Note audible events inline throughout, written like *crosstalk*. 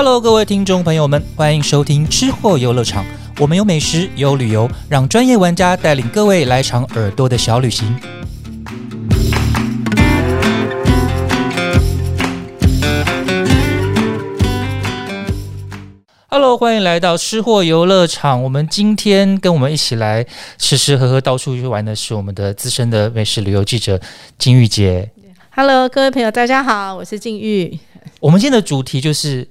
Hello，各位听众朋友们，欢迎收听吃货游乐场。我们有美食，有旅游，让专业玩家带领各位来场耳朵的小旅行。Hello，欢迎来到吃货游乐场。我们今天跟我们一起来吃吃喝喝、到处去玩的是我们的资深的美食旅游记者金玉姐。Hello，各位朋友，大家好，我是静玉。我们今天的主题就是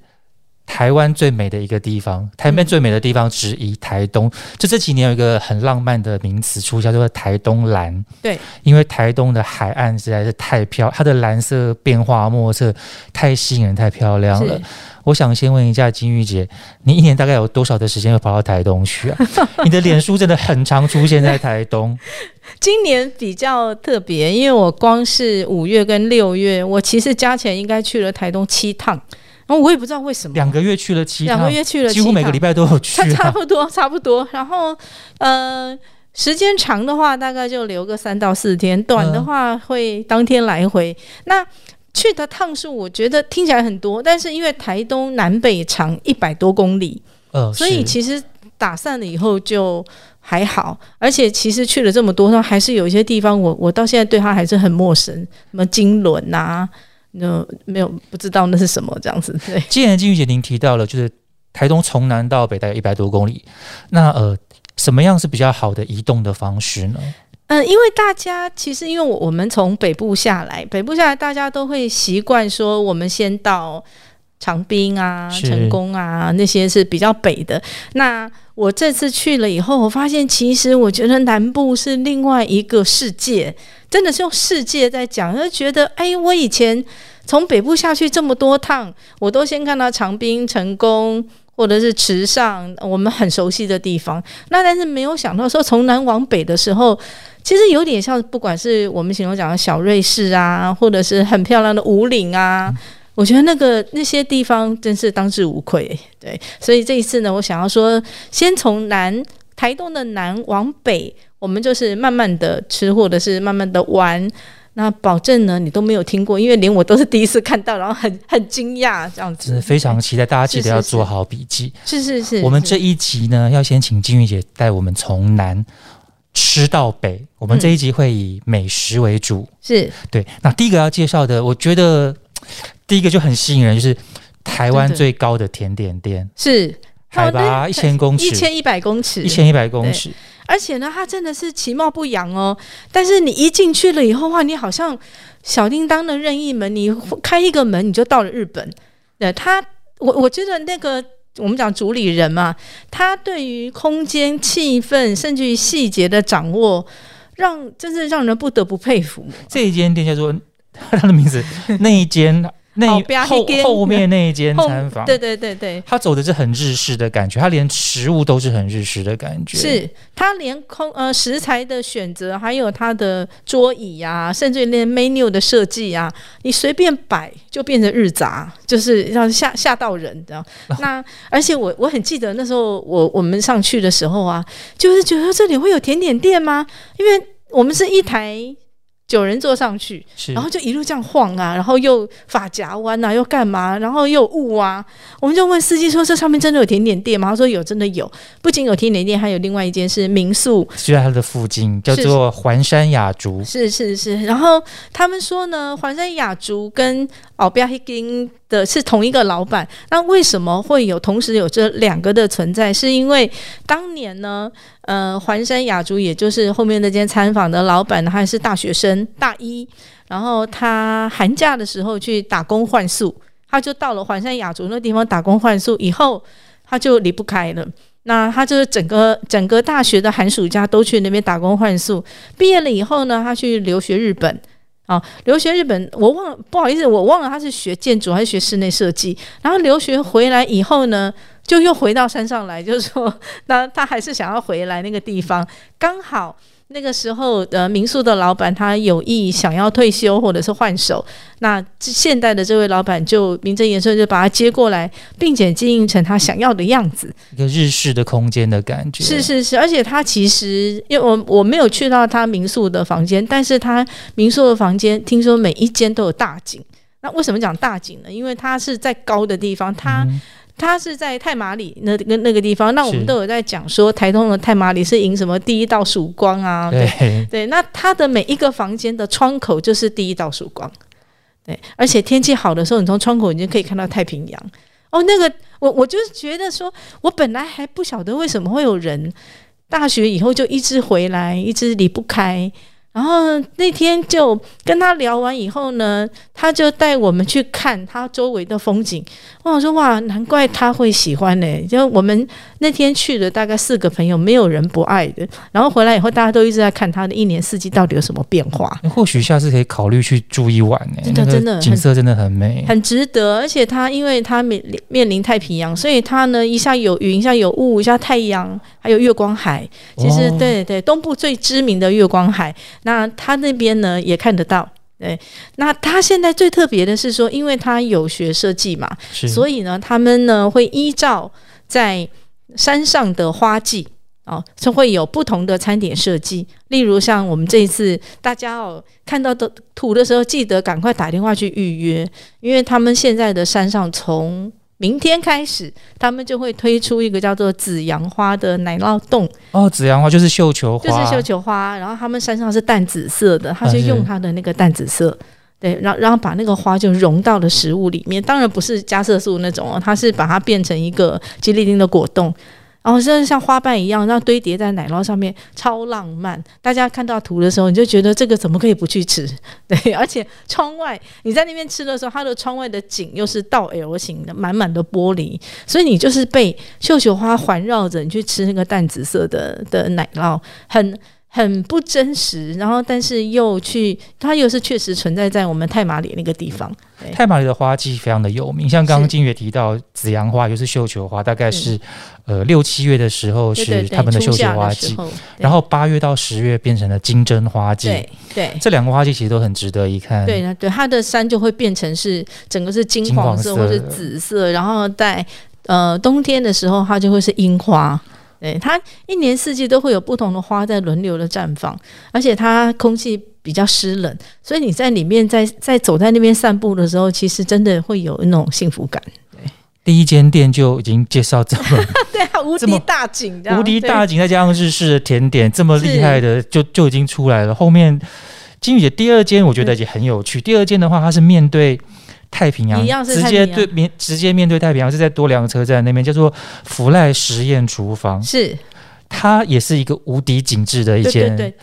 台湾最美的一个地方，台湾最美的地方之一——台东。就这几年有一个很浪漫的名词出现，叫做台东蓝。对，因为台东的海岸实在是太漂，它的蓝色变化莫测，太吸引人，太漂亮了。我想先问一下金玉姐，你一年大概有多少的时间会跑到台东去啊？*laughs* 你的脸书真的很常出现在台东，*laughs* 今年比较特别，因为我光是五月跟六月，我其实加起来应该去了台东七趟，然后我也不知道为什么，两个月去了七趟，两个月去了七几乎每个礼拜都有去差。不多差不多。然后呃，时间长的话，大概就留个三到四天；短的话会当天来回。那去的趟数，我觉得听起来很多，但是因为台东南北长一百多公里，呃，所以其实打散了以后就还好，而且其实去了这么多，那还是有一些地方我我到现在对它还是很陌生，什么金轮呐、那没有不知道那是什么这样子。对，既然金玉姐您提到了，就是台东从南到北大概一百多公里，那呃，什么样是比较好的移动的方式呢？嗯、因为大家其实因为我我们从北部下来，北部下来大家都会习惯说，我们先到长滨啊、成功啊那些是比较北的。那我这次去了以后，我发现其实我觉得南部是另外一个世界，真的是用世界在讲，就觉得哎，我以前从北部下去这么多趟，我都先看到长滨、成功。或者是池上，我们很熟悉的地方。那但是没有想到说，从南往北的时候，其实有点像，不管是我们形容讲的小瑞士啊，或者是很漂亮的五岭啊，我觉得那个那些地方真是当之无愧。对，所以这一次呢，我想要说，先从南台东的南往北，我们就是慢慢的吃，或者是慢慢的玩。那保证呢，你都没有听过，因为连我都是第一次看到，然后很 *laughs* 很惊讶这样子，非常期待，大家记得要做好笔记。是是是。是我们这一集呢，要先请金玉姐带我们从南吃到北。我们这一集会以美食为主。是对，那第一个要介绍的，我觉得第一个就很吸引人，就是台湾最高的甜点店，是海拔一千公尺，一千一百公尺，一千一百公尺。而且呢，它真的是其貌不扬哦。但是你一进去了以后，话，你好像小叮当的任意门，你开一个门你就到了日本。对他，我我觉得那个我们讲主理人嘛，他对于空间、气氛，甚至于细节的掌握，让真是让人不得不佩服。这一间店叫做 *laughs* 它的名字，那一间那后后面那一间后餐房，对对对对。他走的是很日式的感觉，他连食物都是很日式的感觉。是他连空呃食材的选择，还有他的桌椅啊，甚至于连 menu 的设计啊，你随便摆就变成日杂，就是让吓吓到人的。*laughs* 那而且我我很记得那时候我我们上去的时候啊，就是觉得这里会有甜点店吗？因为我们是一台九人坐上去，然后就一路这样晃啊，然后又发夹弯啊，又干嘛，然后又有雾啊，我们就问司机说：“这上面真的有甜点店吗？”他说：“有，真的有。不仅有甜点店，还有另外一间是民宿，就在它的附近，叫做环山雅竹。是是是。然后他们说呢，环山雅竹跟奥比亚黑金的是同一个老板。那为什么会有同时有这两个的存在？是因为当年呢，呃，环山雅竹也就是后面那间餐坊的老板，他是大学生，大一。然后他寒假的时候去打工换宿，他就到了环山雅竹那地方打工换宿，以后他就离不开了。那他就是整个整个大学的寒暑假都去那边打工换宿，毕业了以后呢，他去留学日本。啊，留学日本，我忘了，不好意思，我忘了他是学建筑还是学室内设计。然后留学回来以后呢，就又回到山上来，就是说，那他还是想要回来那个地方，刚好那个时候，呃，民宿的老板他有意想要退休或者是换手，那这现代的这位老板就名正言顺就把他接过来，并且经营成他想要的样子。一个日式的空间的感觉。是是是，而且他其实因为我我没有去到他民宿的房间，但是他民宿的房间听说每一间都有大景。那为什么讲大景呢？因为它是在高的地方，它、嗯它是在太马里那个那个地方，那我们都有在讲说台东的太马里是迎什么第一道曙光啊，对对，对，那它的每一个房间的窗口就是第一道曙光，对，而且天气好的时候，你从窗口已经可以看到太平洋。哦，那个我我就是觉得说，我本来还不晓得为什么会有人大学以后就一直回来，一直离不开。然后那天就跟他聊完以后呢，他就带我们去看他周围的风景。我说哇，难怪他会喜欢呢、就我们那天去了大概四个朋友，没有人不爱的。然后回来以后，大家都一直在看他的一年四季到底有什么变化。或许下次可以考虑去住一晚呢、真的那个真的景色真的很美。很值得，而且他因为他面面临太平洋，所以他呢一下有云，一下有雾，一下太阳，还有月光海。其实、哦对对，东部最知名的月光海，那他那边呢也看得到。对，那他现在最特别的是说，因为他有学设计嘛，所以呢，他们呢会依照在山上的花季哦，就会有不同的餐点设计。例如像我们这一次大家哦看到的图的时候，记得赶快打电话去预约，因为他们现在的山上从明天开始，他们就会推出一个叫做紫阳花的奶酪冻，哦，紫阳花就是绣球花，就是绣球花，然后他们山上是淡紫色的，他就用他的那个淡紫色。对，然后然后把那个花就融到了食物里面，当然不是加色素那种哦，它是把它变成一个吉利丁的果冻，然后像像花瓣一样，让堆叠在奶酪上面，超浪漫。大家看到图的时候，你就觉得这个怎么可以不去吃？*laughs* 对，而且窗外你在那边吃的时候，它的窗外的景又是倒 L 型的，满满的玻璃，所以你就是被绣球花环绕着，你去吃那个淡紫色的的奶酪，很。很不真实，然后但是又去，它又是确实存在在我们太马里那个地方。太马里的花季非常的有名，像刚刚金月提到紫阳花，又是绣球花，大概是、呃六七月的时候是他们的绣球花季，然后八月到十月变成了金针花季。对对这两个花季其实都很值得一看。对，那对它的山就会变成是整个是金金黄色黄色或者紫色，然后在呃冬天的时候，它就会是樱花。对，它一年四季都会有不同的花在轮流的绽放，而且它空气比较湿冷，所以你在里面在在走在那边散步的时候，其实真的会有那种幸福感。第一间店就已经介绍这么 *laughs* 对啊，无敌大景，无敌大景，再加上日式的甜点，这么厉害的就就已经出来了。后面金宇姐第二间我觉得也很有趣。第二间的话，它是面对太平洋，直接对面直接面对太平洋，是在多良车站那边，叫做福赖实验厨房。是，它也是一个无敌景致的一间。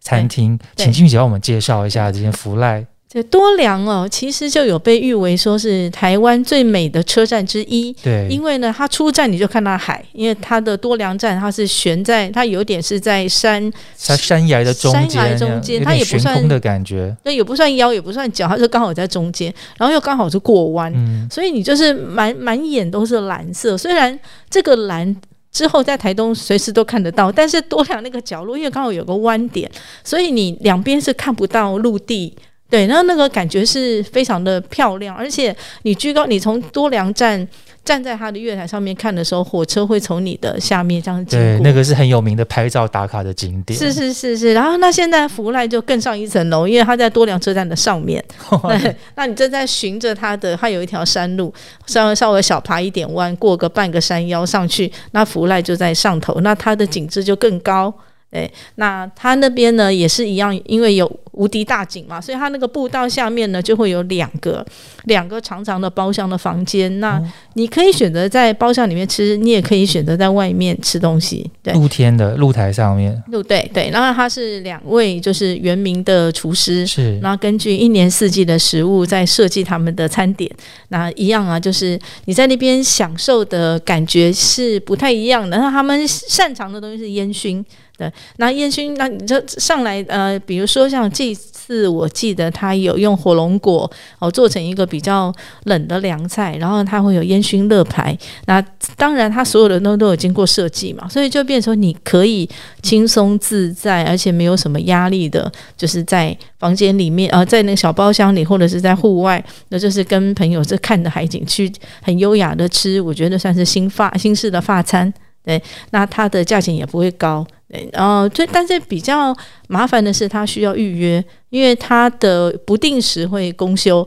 餐厅，请金宇姐帮我们介绍一下这间福赖。这多良哦，其实就有被誉为说是台湾最美的车站之一。对，因为呢，它出站你就看到海，因为它的多良站它是悬在，它有点是在山，在山崖的中山间，崖中间它也不算的感觉。那也不算腰，也不算脚，它就刚好在中间，然后又刚好是过弯，嗯，所以你就是满满眼都是蓝色。虽然这个蓝之后在台东随时都看得到，但是多良那个角落，因为刚好有个弯点，所以你两边是看不到陆地。对，然后那个感觉是非常的漂亮，而且你居高，你从多良站站在它的月台上面看的时候，火车会从你的下面这样经对，那个是很有名的拍照打卡的景点。是是是是，然后那现在福赖就更上一层楼，因为它在多良车站的上面。*laughs* 对，那你正在循着它的，它有一条山路，稍微稍微小爬一点弯，过个半个山腰上去，那福赖就在上头，那它的景致就更高。对，那它那边呢也是一样，因为有无敌大景嘛，所以它那个步道下面呢就会有两个两个长长的包厢的房间。那你可以选择在包厢里面吃，你也可以选择在外面吃东西。对，露天的露台上面露对对，然后它是两位就是原名的厨师，是然后根据一年四季的食物在设计他们的餐点。那一样啊，就是你在那边享受的感觉是不太一样的。那他们擅长的东西是烟熏，对，那烟熏，那你就上来呃，比如说像这次我记得他有用火龙果哦做成一个比较冷的凉菜，然后它会有烟熏乐牌。那当然，它所有的都都有经过设计嘛，所以就变成你可以轻松自在，而且没有什么压力的，就是在房间里面，呃，在那个小包厢里，或者是在户外，那就是跟朋友这看着海景去很优雅的吃，我觉得算是新发新式的发餐。对，那它的价钱也不会高。对，然后最但是比较麻烦的是，它需要预约，因为它的不定时会公休。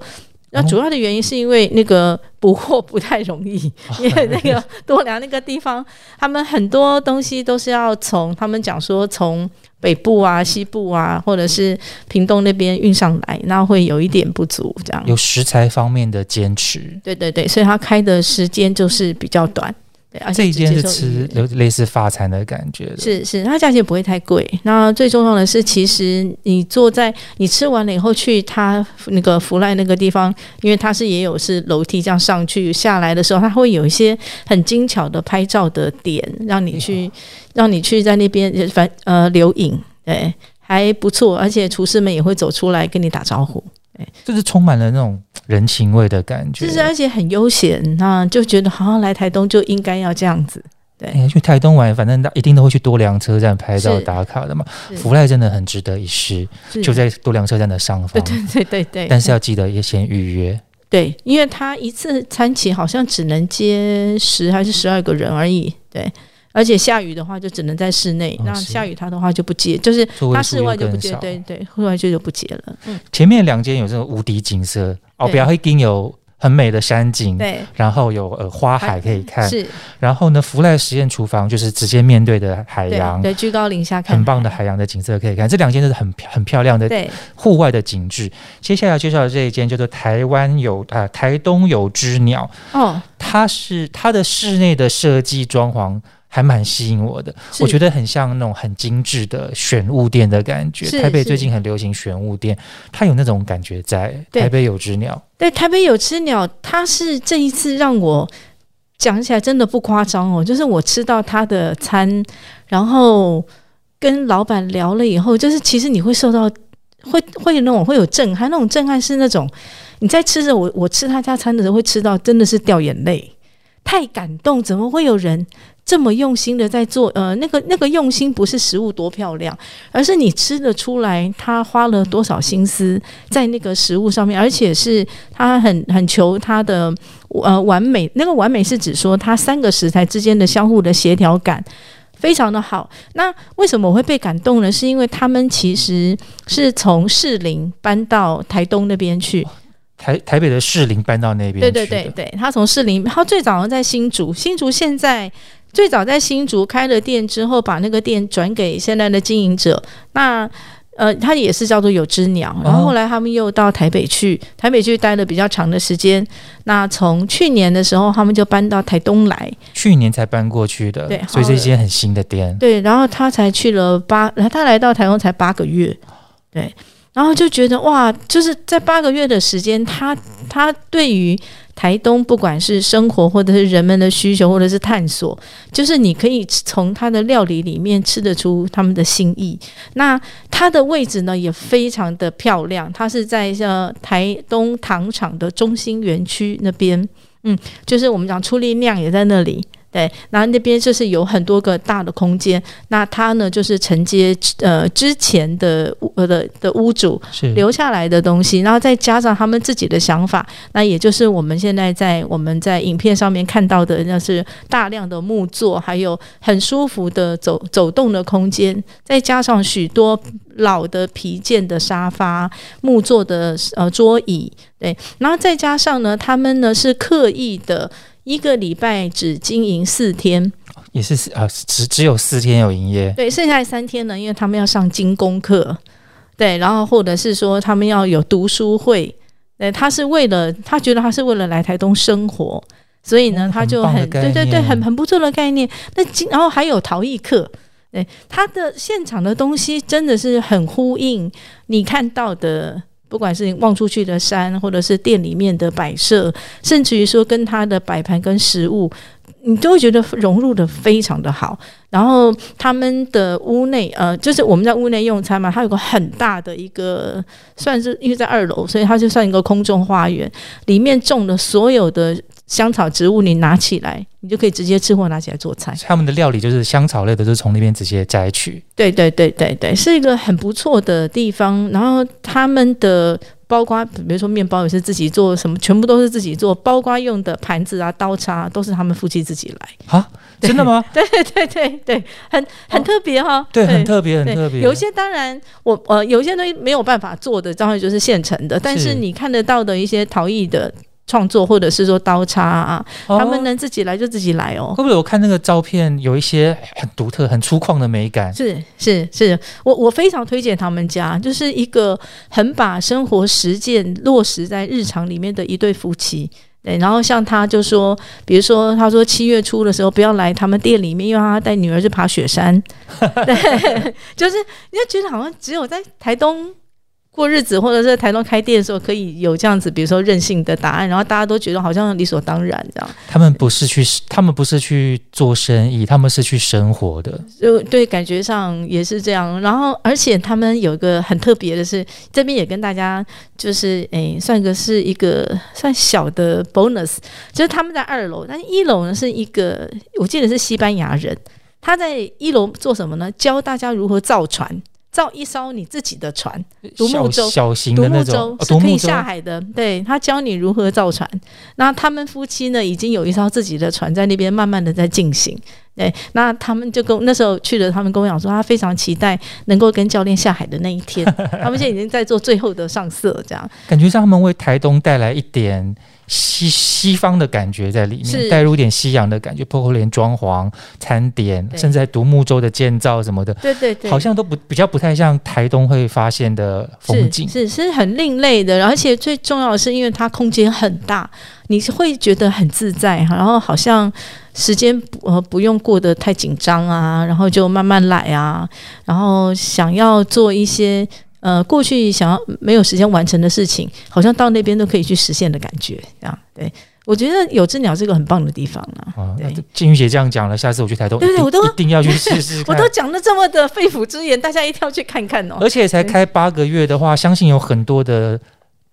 那主要的原因是因为那个补货不太容易，因为那个多良那个地方，他们很多东西都是要从他们讲说从北部啊、西部啊，或者是屏东那边运上来，那会有一点不足，这样。有食材方面的坚持。对对对，所以他开的时间就是比较短。对，而且这一间是吃有类似发餐的感觉的，是是，它价钱不会太贵。那最重要的是，其实你坐在你吃完了以后去它那个福赖那个地方，因为它是也有是楼梯这样上去下来的时候，它会有一些很精巧的拍照的点，让你去让你去在那边反呃留影，对，还不错。而且厨师们也会走出来跟你打招呼。就是充满了那种人情味的感觉。就是而且很悠闲，那就觉得好像来台东就应该要这样子。对，哎去台东玩，反正一定都会去多良车站拍照打卡的嘛。福赖真的很值得一试，就在多良车站的上方对。对对对对。但是要记得也先预约。对，因为他一次餐期好像只能接十还是十二个人而已，对。而且下雨的话就只能在室内，那下雨它的话就不接，就是它室外就不接，对对，户外就就不接了。嗯，前面两间有这种无敌景色，哦，对不要会跟有很美的山景，对，然后有呃花海可以看。是，然后呢，福来实验厨房就是直接面对的海洋，对对，居高临下看，很棒的海洋的景色可以看。这两间都是很漂很漂亮的对户外的景致。接下来介绍的这一间叫做台湾有啊、呃台东有只鸟，哦，它是它的室内的设计装潢。还蛮吸引我的，我觉得很像那种很精致的玄物店的感觉。台北最近很流行玄物店，它有那种感觉在。台北有只鸟，对，台北有只鸟，它是这一次让我讲起来真的不夸张哦，就是我吃到它的餐，然后跟老板聊了以后，就是其实你会受到会会有那种会有震撼，那种震撼是那种你在吃着我我吃他家餐的时候会吃到真的是掉眼泪，太感动，怎么会有人？这么用心的在做，呃，那个那个用心不是食物多漂亮，而是你吃得出来他花了多少心思在那个食物上面，而且是他很很求他的呃完美。那个完美是指说他三个食材之间的相互的协调感。非常的好。那为什么我会被感动呢？是因为他们其实是从士林搬到台东那边去，台台北的士林搬到那边对去的。对对对，他从士林，他最早在新竹，新竹现在最早在新竹开了店之后，把那个店转给现在的经营者。那呃，他也是叫做有只鸟，然后后来他们又到台北去，台北去待了比较长的时间。那从去年的时候，他们就搬到台东来，去年才搬过去的，对所以这间很新的店。对，然后他才去了八，他来到台东才八个月，对，然后就觉得哇，就是在八个月的时间，他他对于台东不管是生活或者是人们的需求或者是探索，就是你可以从它的料理里面吃得出他们的心意。那它的位置呢也非常的漂亮，它是在呃台东糖厂的中心园区那边，嗯，就是我们讲出力量也在那里。对，然后那边就是有很多个大的空间，那它呢就是承接呃之前的屋呃的的屋主留下来的东西，然后再加上他们自己的想法，那也就是我们现在在我们在影片上面看到的，那是大量的木座，还有很舒服的走走动的空间，再加上许多老的皮件的沙发、木座的呃桌椅，对，然后再加上呢，他们呢是刻意的。一个礼拜只经营四天，也是啊，只只有四天有营业，对，剩下三天呢，因为他们要上精工课，对，然后或者是说他们要有读书会，对，他是为了他觉得他是为了来台东生活，所以呢，哦他就很对对对，很很不错的概念。那今然后还有陶艺课，对，他的现场的东西真的是很呼应你看到的。不管是望出去的山，或者是店里面的摆设，甚至于说跟他的摆盘跟食物，你都会觉得融入的非常的好。然后他们的屋内，呃，就是我们在屋内用餐嘛，它有个很大的一个，算是因为在二楼，所以它就算一个空中花园，里面种的所有的香草植物，你拿起来，你就可以直接吃或拿起来做菜。他们的料理就是香草类的，就是从那边直接摘取。对对对对对，是一个很不错的地方。然后他们的包括比如说面包也是自己做，什么全部都是自己做，包括用的盘子啊、刀叉都是他们夫妻自己来。啊，真的吗？*laughs* 对对对对对，很很特别哈。对，很特别，很特别。有一些当然，我呃有一些东西没有办法做的，当然就是现成的。但是是你看得到的一些陶艺的创作，或者是说刀叉啊，哦他们能自己来就自己来哦。会不会我看那个照片有一些很独特、很粗犷的美感？是是是，我我非常推荐他们家，就是一个很把生活实践落实在日常里面的一对夫妻。对，然后像他就说，比如说他说七月初的时候不要来他们店里面，因为他带女儿去爬雪山。*laughs* 对，就是你就觉得好像只有在台东。过日子，或者是在台东开店的时候，可以有这样子，比如说任性的答案，然后大家都觉得好像理所当然这样。他们不是去，他们不是去做生意，他们是去生活的。就对，感觉上也是这样。然后，而且他们有一个很特别的是，这边也跟大家就是诶，算个是一个算小的 bonus，就是他们在二楼，但一楼呢是一个，我记得是西班牙人，他在一楼做什么呢？教大家如何造船。造一艘你自己的船，独木舟小小型独木的那种舟，是可以下海的。对他教你如何造船。那他们夫妻呢，已经有一艘自己的船在那边慢慢的在进行。对，那他们就跟那时候去了，他们跟我讲说，他非常期待能够跟教练下海的那一天。*laughs* 他们现在已经在做最后的上色，这样感觉上他们为台东带来一点西西方的感觉在里面，带入一点西洋的感觉，包括连装潢、餐点，对甚至在独木舟的建造什么的，对对对，好像都不比较不太像台东会发现的风景。是是是很另类的，而且最重要的是，因为它空间很大，你是会觉得很自在，然后好像时间不呃不用过得太紧张啊，然后就慢慢来啊，然后想要做一些呃过去想要没有时间完成的事情，好像到那边都可以去实现的感觉，这样对。我觉得有只鸟是个很棒的地方啊！啊，那对静瑜姐这样讲了，下次我去台东，对不对对我都一定要去试试 *laughs* 我。都讲的这么的肺腑之言，大家一定要去看看哦。而且才开八个月的话，相信有很多的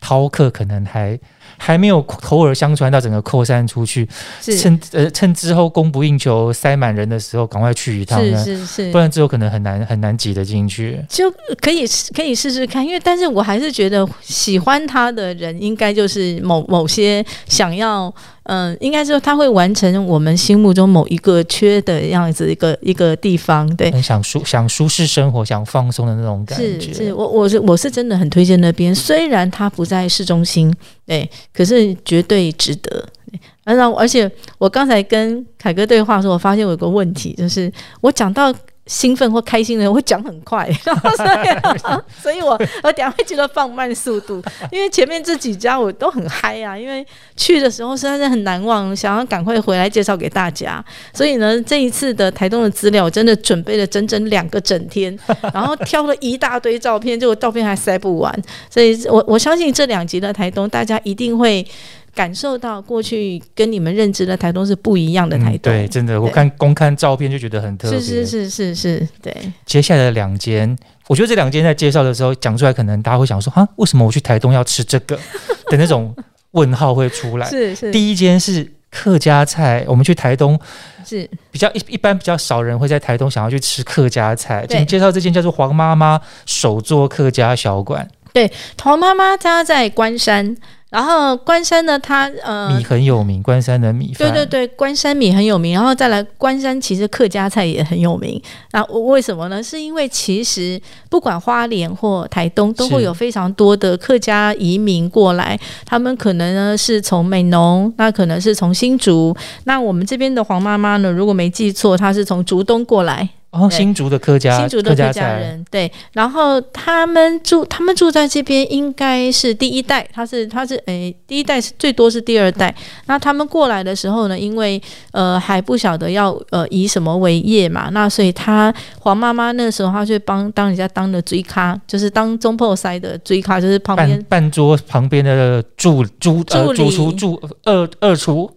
饕客可能还还没有口耳相传到整个扩散出去，趁呃趁之后供不应求、塞满人的时候，赶快去一趟是呢，是是，不然之后可能很难很难挤得进去。就可以可以试试看，因为但是我还是觉得喜欢他的人，应该就是某某些想要，嗯、应该说他会完成我们心目中某一个缺的样子一个一个地方，对。很想舒想舒适生活、想放松的那种感觉。是是，我我是我是真的很推荐那边，虽然它不在市中心，对，可是绝对值得。对而让而且我刚才跟凯哥对话的时候，我发现我有个问题，就是我讲到兴奋或开心的，人会讲很快，然后所以所以我我等下会记得放慢速度，因为前面这几家我都很嗨啊，因为去的时候实在是很难忘，想要赶快回来介绍给大家。所以呢，这一次的台东的资料，我真的准备了整整两个整天，然后挑了一大堆照片，结果照片还塞不完。所以我我相信这两集的台东，大家一定会感受到过去跟你们认知的台东是不一样的台东。嗯对，真的，我看光看照片就觉得很特别。是是是是是，对，接下来的两间，我觉得这两间在介绍的时候讲出来，可能大家会想说，啊，为什么我去台东要吃这个 *laughs* 的那种问号会出来。是是第一间是客家菜，我们去台东是比较一一般比较少人会在台东想要去吃客家菜。对请介绍这间叫做黄妈妈手做客家小馆，对陶妈妈家在关山，然后关山呢，它呃米很有名，关山的米饭。对对对，关山米很有名，然后再来关山其实客家菜也很有名。那为什么呢？是因为其实不管花莲或台东，都会有非常多的客家移民过来，他们可能呢是从美浓，那可能是从新竹。那我们这边的黄妈妈呢，如果没记错，她是从竹东过来，哦，对。新竹的客家新竹的客家菜，人，对，然后他们住，他们住在这边应该是第一代，他是他是诶，第一代是最多是第二代。那他们过来的时候呢，因为呃还不晓得要呃以什么为业嘛，那所以他黄妈妈那时候他就帮当人家当的追咖，就是当中破塞的追咖，就是旁边半半桌旁边的助助呃主厨助二二厨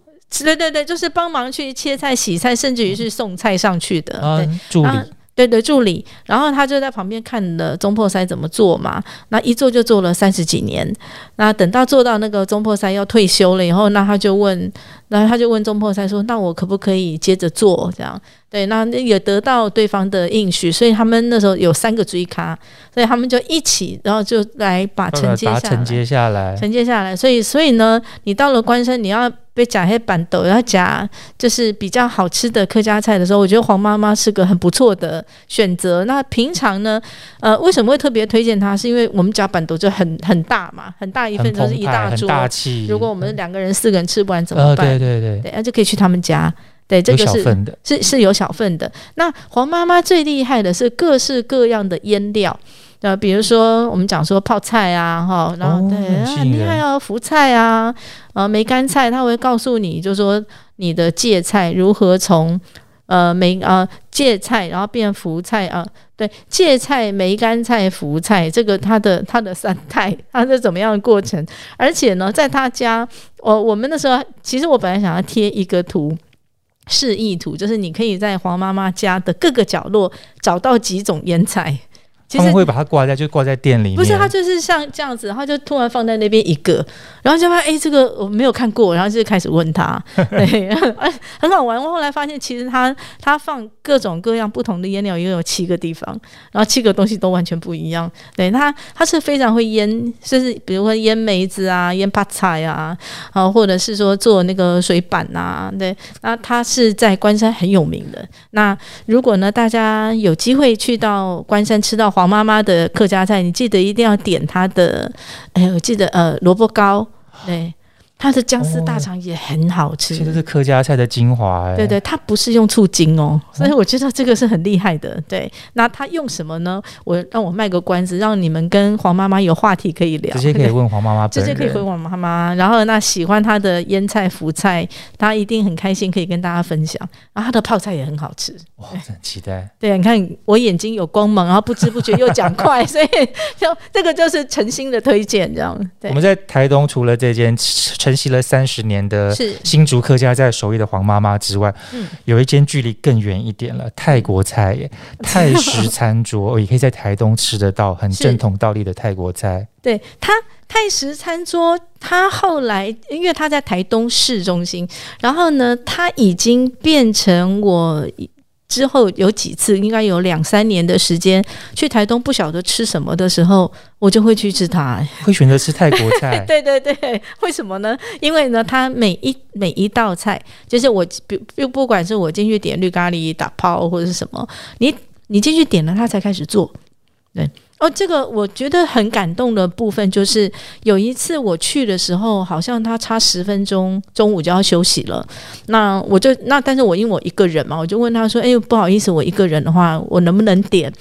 对对对，就是帮忙去切菜、洗菜，甚至于是送菜上去的。啊对，助理啊对对，助理，然后他就在旁边看了中破塞怎么做嘛，那一做就做了三十几年，那等到做到那个中破塞要退休了以后，那他就问，然后他就问中破塞说：“那我可不可以接着做？”这样，对，那也得到对方的应许，所以他们那时候有三个追咖，所以他们就一起，然后就来把承接下来，承接下来，承接下来，所以所以呢，你到了关山，你要。被夹黑板豆，要夹就是比较好吃的客家菜的时候，我觉得黄妈妈是个很不错的选择。那平常呢，呃，为什么会特别推荐它？是因为我们夹板豆就很很大嘛，很大一份就是一大桌，大气。如果我们两个人、四个人吃不完怎么办？对对对，对，那就可以去他们家。对，这个是是是有小份的。那黄妈妈最厉害的是各式各样的腌料。呃，比如说我们讲说泡菜啊，哈，然后对，很厉害哦，福菜啊，呃，梅干菜，他会告诉你，就说你的芥菜如何从呃梅呃芥菜，然后变福菜啊，对，芥菜、梅干菜、福菜，这个它的它的三态，*laughs* 它是怎么样的过程？而且呢，在他家，我我们那时候，其实我本来想要贴一个图示意图，就是你可以在黄妈妈家的各个角落找到几种腌菜。他们会把它挂在，就挂在店里面。不是，它就是像这样子，然后就突然放在那边一个，然后就发现哎，这个我没有看过，然后就开始问他，*laughs* 对，哎，*laughs* 很好玩。我后来发现，其实他他放各种各样不同的腌料，也有七个地方，然后七个东西都完全不一样。对他，他是非常会腌，就是比如说腌梅子啊，腌帕菜啊，啊，或者是说做那个水板呐，对，那他是在关山很有名的。那如果呢，大家有机会去到关山吃到。黄妈妈的客家菜，你记得一定要点她的。哎，我记得呃，萝卜糕，对。它的姜丝大肠也很好吃，其实是客家菜的精华。对对，它不是用醋精哦，所以我觉得这个是很厉害的。对，那它用什么呢？我让我卖个关子，让你们跟黄妈妈有话题可以聊。直接可以问黄妈妈，*laughs* 直接可以问黄妈妈。然后那喜欢她的腌菜、福菜，她一定很开心可以跟大家分享。然后她的泡菜也很好吃，哇，很期待。对，你看我眼睛有光芒，然后不知不觉又讲快，*laughs* 所以就这个就是诚心的推荐，这样。我们在台东除了这间。承袭了三十年的新竹客家在手艺的黄妈妈之外，有一间距离更远一点了，泰国菜耶，泰食餐桌 *laughs* 也可以在台东吃得到，很正统道地的泰国菜。对他泰食餐桌，他后来因为他在台东市中心，然后呢，他已经变成我。之后有几次，应该有两三年的时间，去台东不晓得吃什么的时候，我就会去吃它。会选择吃泰国菜？对 *laughs* 对对，*laughs* 为什么呢？因为呢，它每一每一道菜，就是我不不管是我进去点绿咖喱打泡或者是什么，你你进去点了，它才开始做，对。哦，这个我觉得很感动的部分就是有一次我去的时候，好像他差十分钟，中午就要休息了。那我就那，但是我因为我一个人嘛，我就问他说：“哎，不好意思，我一个人的话，我能不能点？”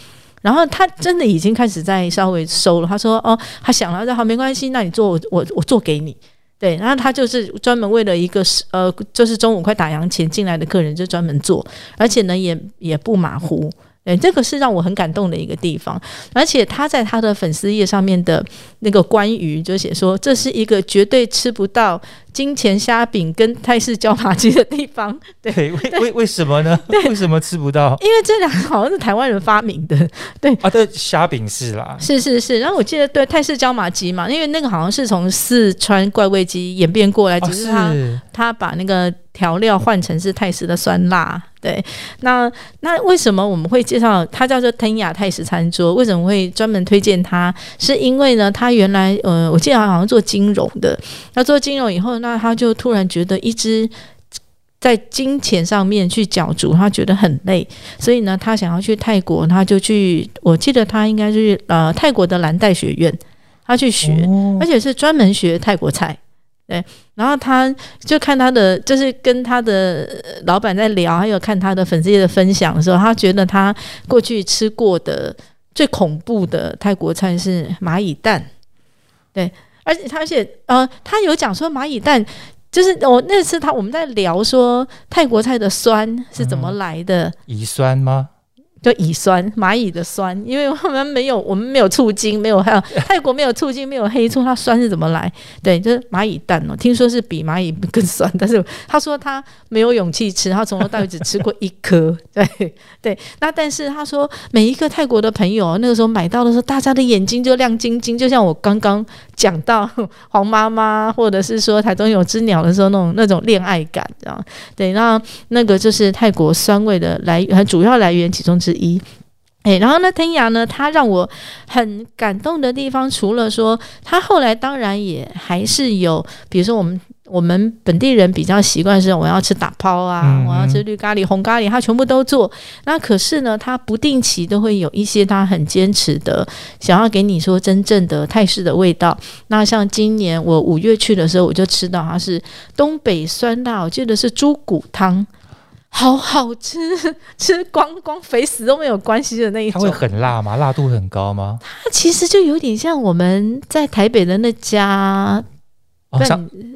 然后他真的已经开始在稍微收了。他说：“哦，他想了，说好没关系，那你做我我我做给你。”对，然后他就是专门为了一个呃，就是中午快打烊前进来的客人就专门做，而且呢也也不马虎。对，这个是让我很感动的一个地方，而且他在他的粉丝页上面的那个关于就写说，这是一个绝对吃不到。金钱虾饼跟泰式椒麻鸡的地方，*laughs* 对，为为为什么呢？*laughs* 为什么吃不到？因为这两个好像是台湾人发明的，对啊，对，虾饼是啦，是是是。然后我记得对泰式椒麻鸡嘛，因为那个好像是从四川怪味鸡演变过来，只是他他把那个调料换成是泰式的酸辣。对，那那为什么我们会介绍它叫做腾雅泰式餐桌？为什么会专门推荐它？是因为呢，他原来呃，我记得好像做金融的，要做金融以后呢。那他就突然觉得一直在金钱上面去角逐，他觉得很累，所以呢，他想要去泰国，他就去。我记得他应该是呃泰国的蓝带学院，他去学，而且是专门学泰国菜。对，然后他就看他的，就是跟他的老板在聊，还有看他的粉丝页的分享的时候，他觉得他过去吃过的最恐怖的泰国菜是蚂蚁蛋。对。而且他，而且呃，他有讲说蚂蚁蛋，就是我那次他我们在聊说泰国菜的酸是怎么来的，乙酸吗？就乙酸，蚂蚁的酸，因为我们没有，我们没有醋精，没有还有 *laughs* 泰国没有醋精，没有黑醋，它酸是怎么来？对，就是蚂蚁蛋哦，听说是比蚂蚁更酸，但是他说他没有勇气吃，他 *laughs* 从头到尾只吃过一颗，对对。那但是他说每一个泰国的朋友那个时候买到的时候，大家的眼睛就亮晶晶，就像我刚刚讲到黄妈妈，或者是说台中有只鸟的时候那种那种恋爱感，这样对。那那个就是泰国酸味的来源，主要来源其中之一。哎，然后呢，天涯呢，他让我很感动的地方，除了说他后来当然也还是有，比如说我们我们本地人比较习惯是我要吃打抛啊，我要吃绿咖喱、红咖喱，他全部都做。那可是呢，他不定期都会有一些他很坚持的，想要给你说真正的泰式的味道。那像今年我五月去的时候，我就吃到它是东北酸辣，我记得是猪骨汤。好好吃，*laughs* 吃光光肥死都没有关系的那一种。它会很辣吗？辣度很高吗？它其实就有点像我们在台北的那家，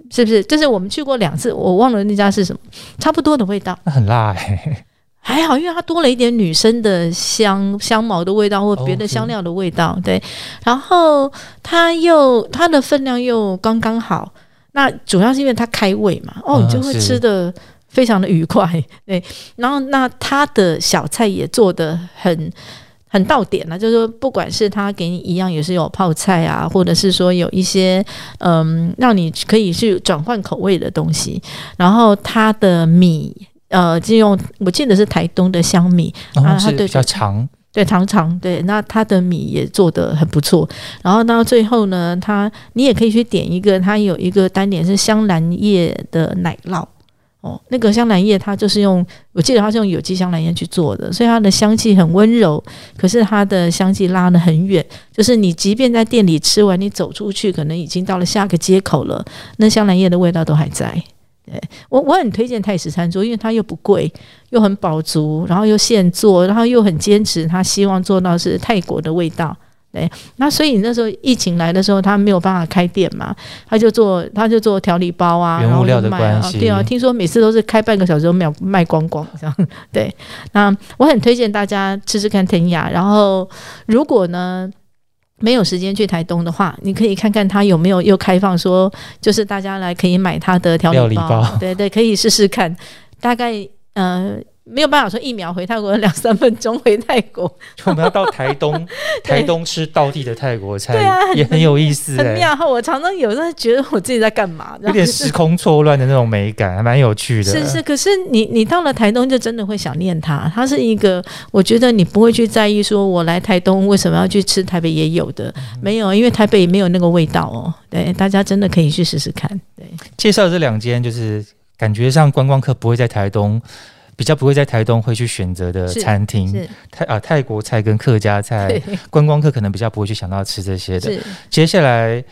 是不是？就是我们去过两次，我忘了那家是什么，差不多的味道。那很辣哎，还好，因为它多了一点女生的香香茅的味道，或别的香料的味道。对，然后它又它的分量又刚刚好。那主要是因为它开胃嘛，哦，你就会吃的。非常的愉快，*laughs* 对，然后那他的小菜也做的很很到点了，就是说不管是他给你一样也是有泡菜啊，或者是说有一些嗯让你可以去转换口味的东西，然后他的米呃就用我记得是台东的香米，然后比较长，对长长对，那他的米也做的很不错，然后到最后呢，他你也可以去点一个，他有一个单点是香兰叶的奶酪。哦，那个香兰叶它就是用，我记得它是用有机香兰叶去做的，所以它的香气很温柔，可是它的香气拉得很远，就是你即便在店里吃完，你走出去可能已经到了下个街口了，那香兰叶的味道都还在。对我我很推荐泰式餐桌，因为它又不贵，又很饱足，然后又现做，然后又很坚持，他希望做到是泰国的味道。对，那所以那时候疫情来的时候，他没有办法开店嘛，他就做他就做调理包啊，然后卖啊，对啊，听说每次都是开半个小时都卖卖光光这样。对，那我很推荐大家吃吃看天涯，然后如果呢没有时间去台东的话，你可以看看他有没有又开放说，就是大家来可以买他的调理包，对对，可以试试看，大概呃。没有办法说一秒回泰国，两三分钟回泰国。我们要到台东，*laughs* 台东吃道地的泰国菜，对啊，也很有意思，很妙。我常常有时候觉得我自己在干嘛，有点时空错乱的那种美感，还蛮有趣的。是是，可是你你到了台东，就真的会想念它。它是一个，我觉得你不会去在意，说我来台东为什么要去吃台北也有的，没有，因为台北没有那个味道哦。对，大家真的可以去试试看。对，介绍这两间，就是感觉上观光客不会在台东。比较不会在台东会去选择的餐厅，泰啊泰国菜跟客家菜，观光客可能比较不会去想到吃这些的。接下来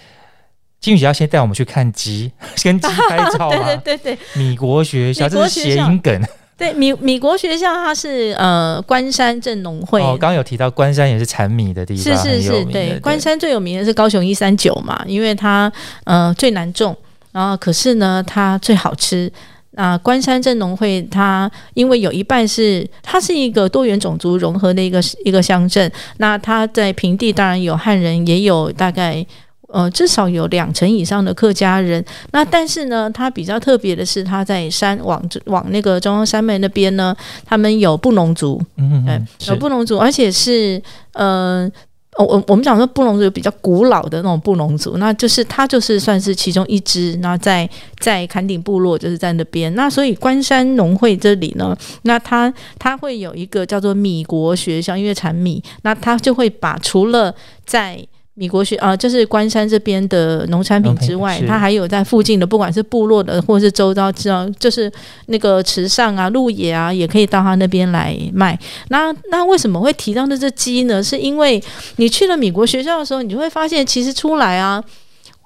金宇姐要先带我们去看鸡，*laughs* 跟鸡 *laughs* 拍照吗？对对对对，米国学校这是谐音梗。对米米国学校，它是呃关山镇农会。哦，刚刚有提到关山也是产米的地方，是是是，对关山最有名的是高雄一三九嘛，因为它呃最难种，然后可是呢它最好吃。啊，关山镇农会，它因为有一半是它是一个多元种族融合的一个一个乡镇，那它在平地当然有汉人，也有大概呃至少有两成以上的客家人。那但是呢，它比较特别的是，它在山往往那个中央山脉那边呢，他们有布农族，嗯，有布农族，而且是呃。我我我们讲说布农族比较古老的那种布农族，那就是他就是算是其中一支，那在在坎顶部落就是在那边，那所以关山农会这里呢，那他他会有一个叫做米国学校，因为产米，那他就会把除了在米国学啊，就是关山这边的农产品之外，它还有在附近的，不管是部落的或者是周遭，知道就是那个池上啊、鹿野啊，也可以到他那边来卖。那那为什么会提到那只鸡呢？是因为你去了米国学校的时候，你就会发现，其实出来啊，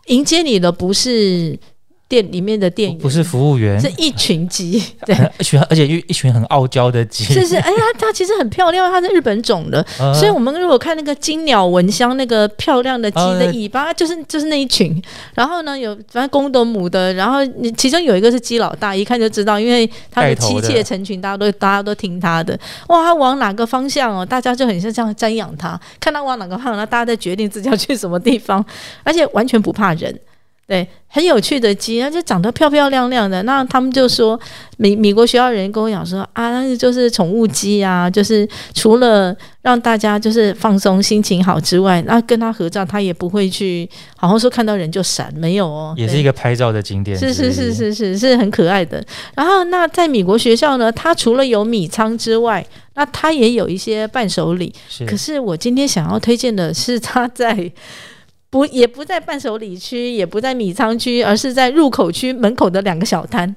迎接你的不是。店里面的店员，不是服务员，是一群鸡，*laughs* 对，一群，而且一一群很傲娇的鸡，是是，哎呀，它其实很漂亮，它是日本种的，所以我们如果看那个金鸟蚊香那个漂亮的鸡的尾巴，就是就是那一群，然后呢有反正公的母的，然后你其中有一个是鸡老大，一看就知道，因为他的妻妾成群，大家都大家都听他的，哇，他往哪个方向哦，大家就很像这样瞻仰他，看他往哪个方向，那大家在决定自己要去什么地方，而且完全不怕人。对，很有趣的鸡，而且长得漂漂亮亮的。那他们就说，美美国学校人跟我讲说啊，那就是宠物鸡啊，就是除了让大家就是放松心情好之外，那跟他合照，他也不会去好像说看到人就闪，没有哦。也是一个拍照的景点，是是是是是是很可爱的。然后那在美国学校呢，它除了有米仓之外，那它也有一些伴手礼。可是我今天想要推荐的是它在。不，也不在伴手礼区，也不在米仓区，而是在入口区门口的两个小摊。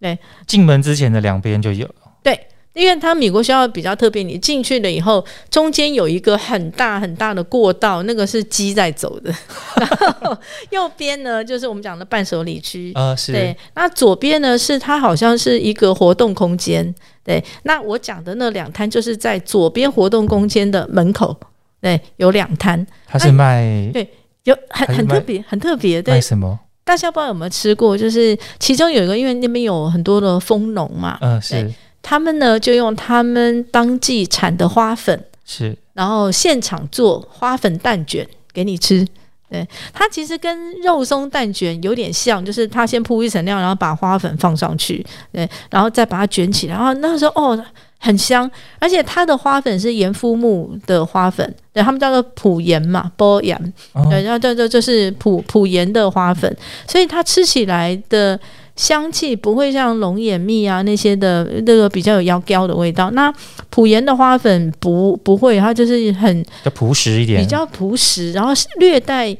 对，进门之前的两边就有。对，因为它美国学校比较特别，你进去了以后，中间有一个很大很大的过道，那个是鸡在走的。*laughs* 然后右边呢，就是我们讲的伴手礼区。啊，是。对，那左边呢，是它好像是一个活动空间。对，那我讲的那两摊，就是在左边活动空间的门口。对，有两摊。它是卖对。有很很特别，很特别。为什么？大家不知道有没有吃过？就是其中有一个，因为那边有很多的蜂农嘛，嗯，是他们呢就用他们当季产的花粉，是然后现场做花粉蛋卷给你吃。对，它其实跟肉松蛋卷有点像，就是它先铺一层料，然后把花粉放上去，对，然后再把它卷起来。然后那时候哦。很香，而且它的花粉是盐肤木的花粉，对他们叫做普盐嘛，波盐，对，然后这这就是普普盐的花粉，所以它吃起来的香气不会像龙眼蜜啊那些的那个比较有妖胶的味道。那普盐的花粉不不会，它就是很比较朴实一点，比较朴实，然后略带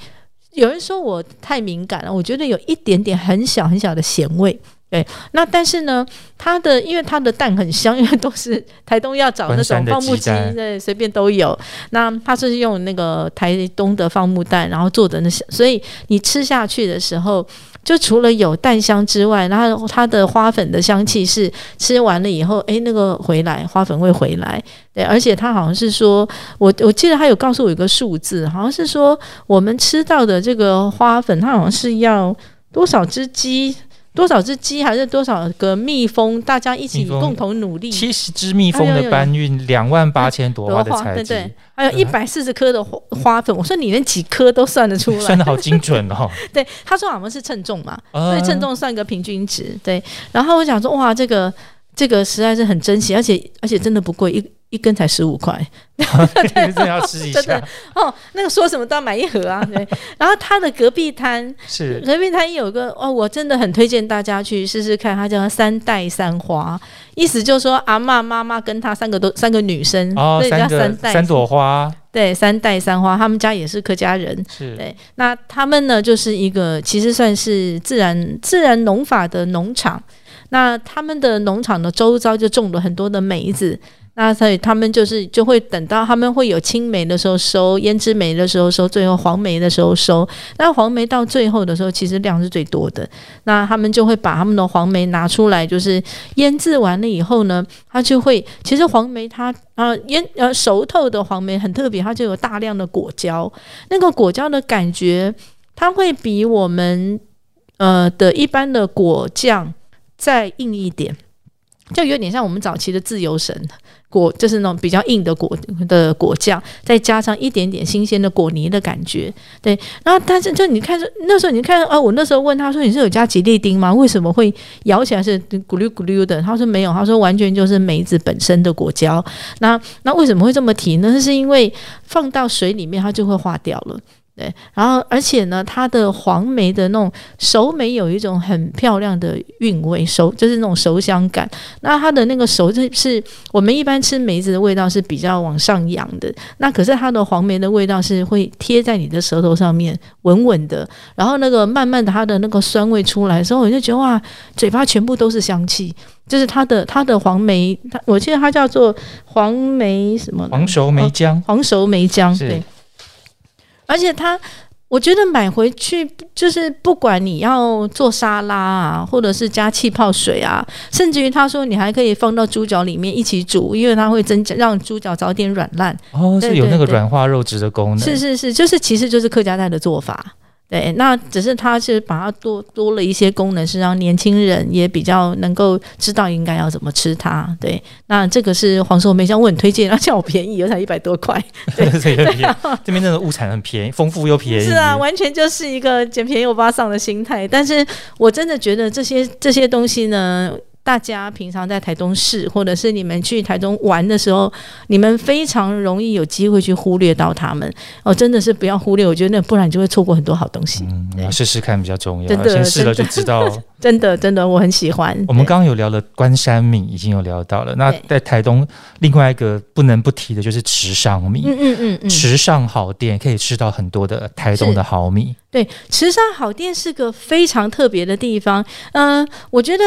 有人说我太敏感了，我觉得有一点点很小很小的咸味。对，那但是呢，它的因为它的蛋很香，因为都是台东要找那种放牧鸡，对，随便都有。那它是用那个台东的放牧蛋，然后做的那些，所以你吃下去的时候，就除了有蛋香之外，然后它的花粉的香气是吃完了以后，哎，那个回来花粉会回来。对，而且它好像是说，我我记得他有告诉我一个数字，好像是说我们吃到的这个花粉，它好像是要多少只鸡。多少只鸡还是多少个蜜蜂？大家一起共同努力。七十只蜜蜂的搬运两万八千朵花的采集，还有一百四十颗的花花粉。我说你连几颗都算得出来，算的好精准哦。*laughs* 对，他说我们是称重嘛，所以称重算个平均值。对，然后我想说，哇，这个这个实在是很珍惜，而且而且真的不贵一。一根才十五块，*laughs* 真的要吃一下 *laughs* 哦。那个说什么都要买一盒啊。*laughs* 对，然后他的隔壁摊是隔壁摊有个哦，我真的很推荐大家去试试看。他叫三代三花，意思就是说阿妈妈妈跟他三个都三个女生哦，三个三朵花，对，三代三花，他们家也是客家人，是对。那他们呢，就是一个其实算是自然自然农法的农场。那他们的农场的周遭就种了很多的梅子。那所以他们就是就会等到他们会有青梅的时候收，胭脂梅的时候收，最后黄梅的时候收。那黄梅到最后的时候，其实量是最多的。那他们就会把他们的黄梅拿出来，就是腌制完了以后呢，它就会其实黄梅它啊腌呃熟透的黄梅很特别，它就有大量的果胶。那个果胶的感觉，它会比我们呃的一般的果酱再硬一点，就有点像我们早期的自由神。果就是那种比较硬的果的果酱，再加上一点点新鲜的果泥的感觉，对。然后，但是就你看，那时候你看，啊，我那时候问他说：“你是有加吉利丁吗？为什么会咬起来是咕噜咕噜的？”他说：“没有。”他说：“完全就是梅子本身的果胶。”那那为什么会这么提呢？是因为放到水里面，它就会化掉了。对，然后而且呢，它的黄梅的那种熟梅有一种很漂亮的韵味，熟就是那种熟香感。那它的那个熟，就是我们一般吃梅子的味道是比较往上扬的，那可是它的黄梅的味道是会贴在你的舌头上面，稳稳的。然后那个慢慢的，它的那个酸味出来的时候，我就觉得哇，嘴巴全部都是香气。就是它的它的黄梅，它我记得它叫做黄梅什么？黄熟梅浆，黄熟梅浆，对。而且它我觉得买回去就是不管你要做沙拉啊，或者是加气泡水啊，甚至于他说你还可以放到猪脚里面一起煮，因为它会增加让猪脚早点软烂。哦，是有那个软化肉质的功能。是是是，就是其实就是客家菜的做法。对，那只是它是把它多多了一些功能，是让年轻人也比较能够知道应该要怎么吃它。对，那这个是黄寿梅香，我很推荐，而且好便宜，才一百多块。对，*laughs* 这边真的物产很便宜，丰富又便宜。是啊，完全就是一个捡便宜又巴上的心态。但是我真的觉得这些这些东西呢。大家平常在台东市，或者是你们去台东玩的时候，你们非常容易有机会去忽略到他们哦，真的是不要忽略，我觉得那不然就会错过很多好东西。嗯，要试试看比较重要，先试了就知道。*laughs* 真的，真的，我很喜欢。我们刚刚有聊了关山米，已经有聊到了。那在台东，另外一个不能不提的就是池上米。嗯嗯嗯，池上好店可以吃到很多的台东的好米。对，池上好店是个非常特别的地方。嗯，我觉得。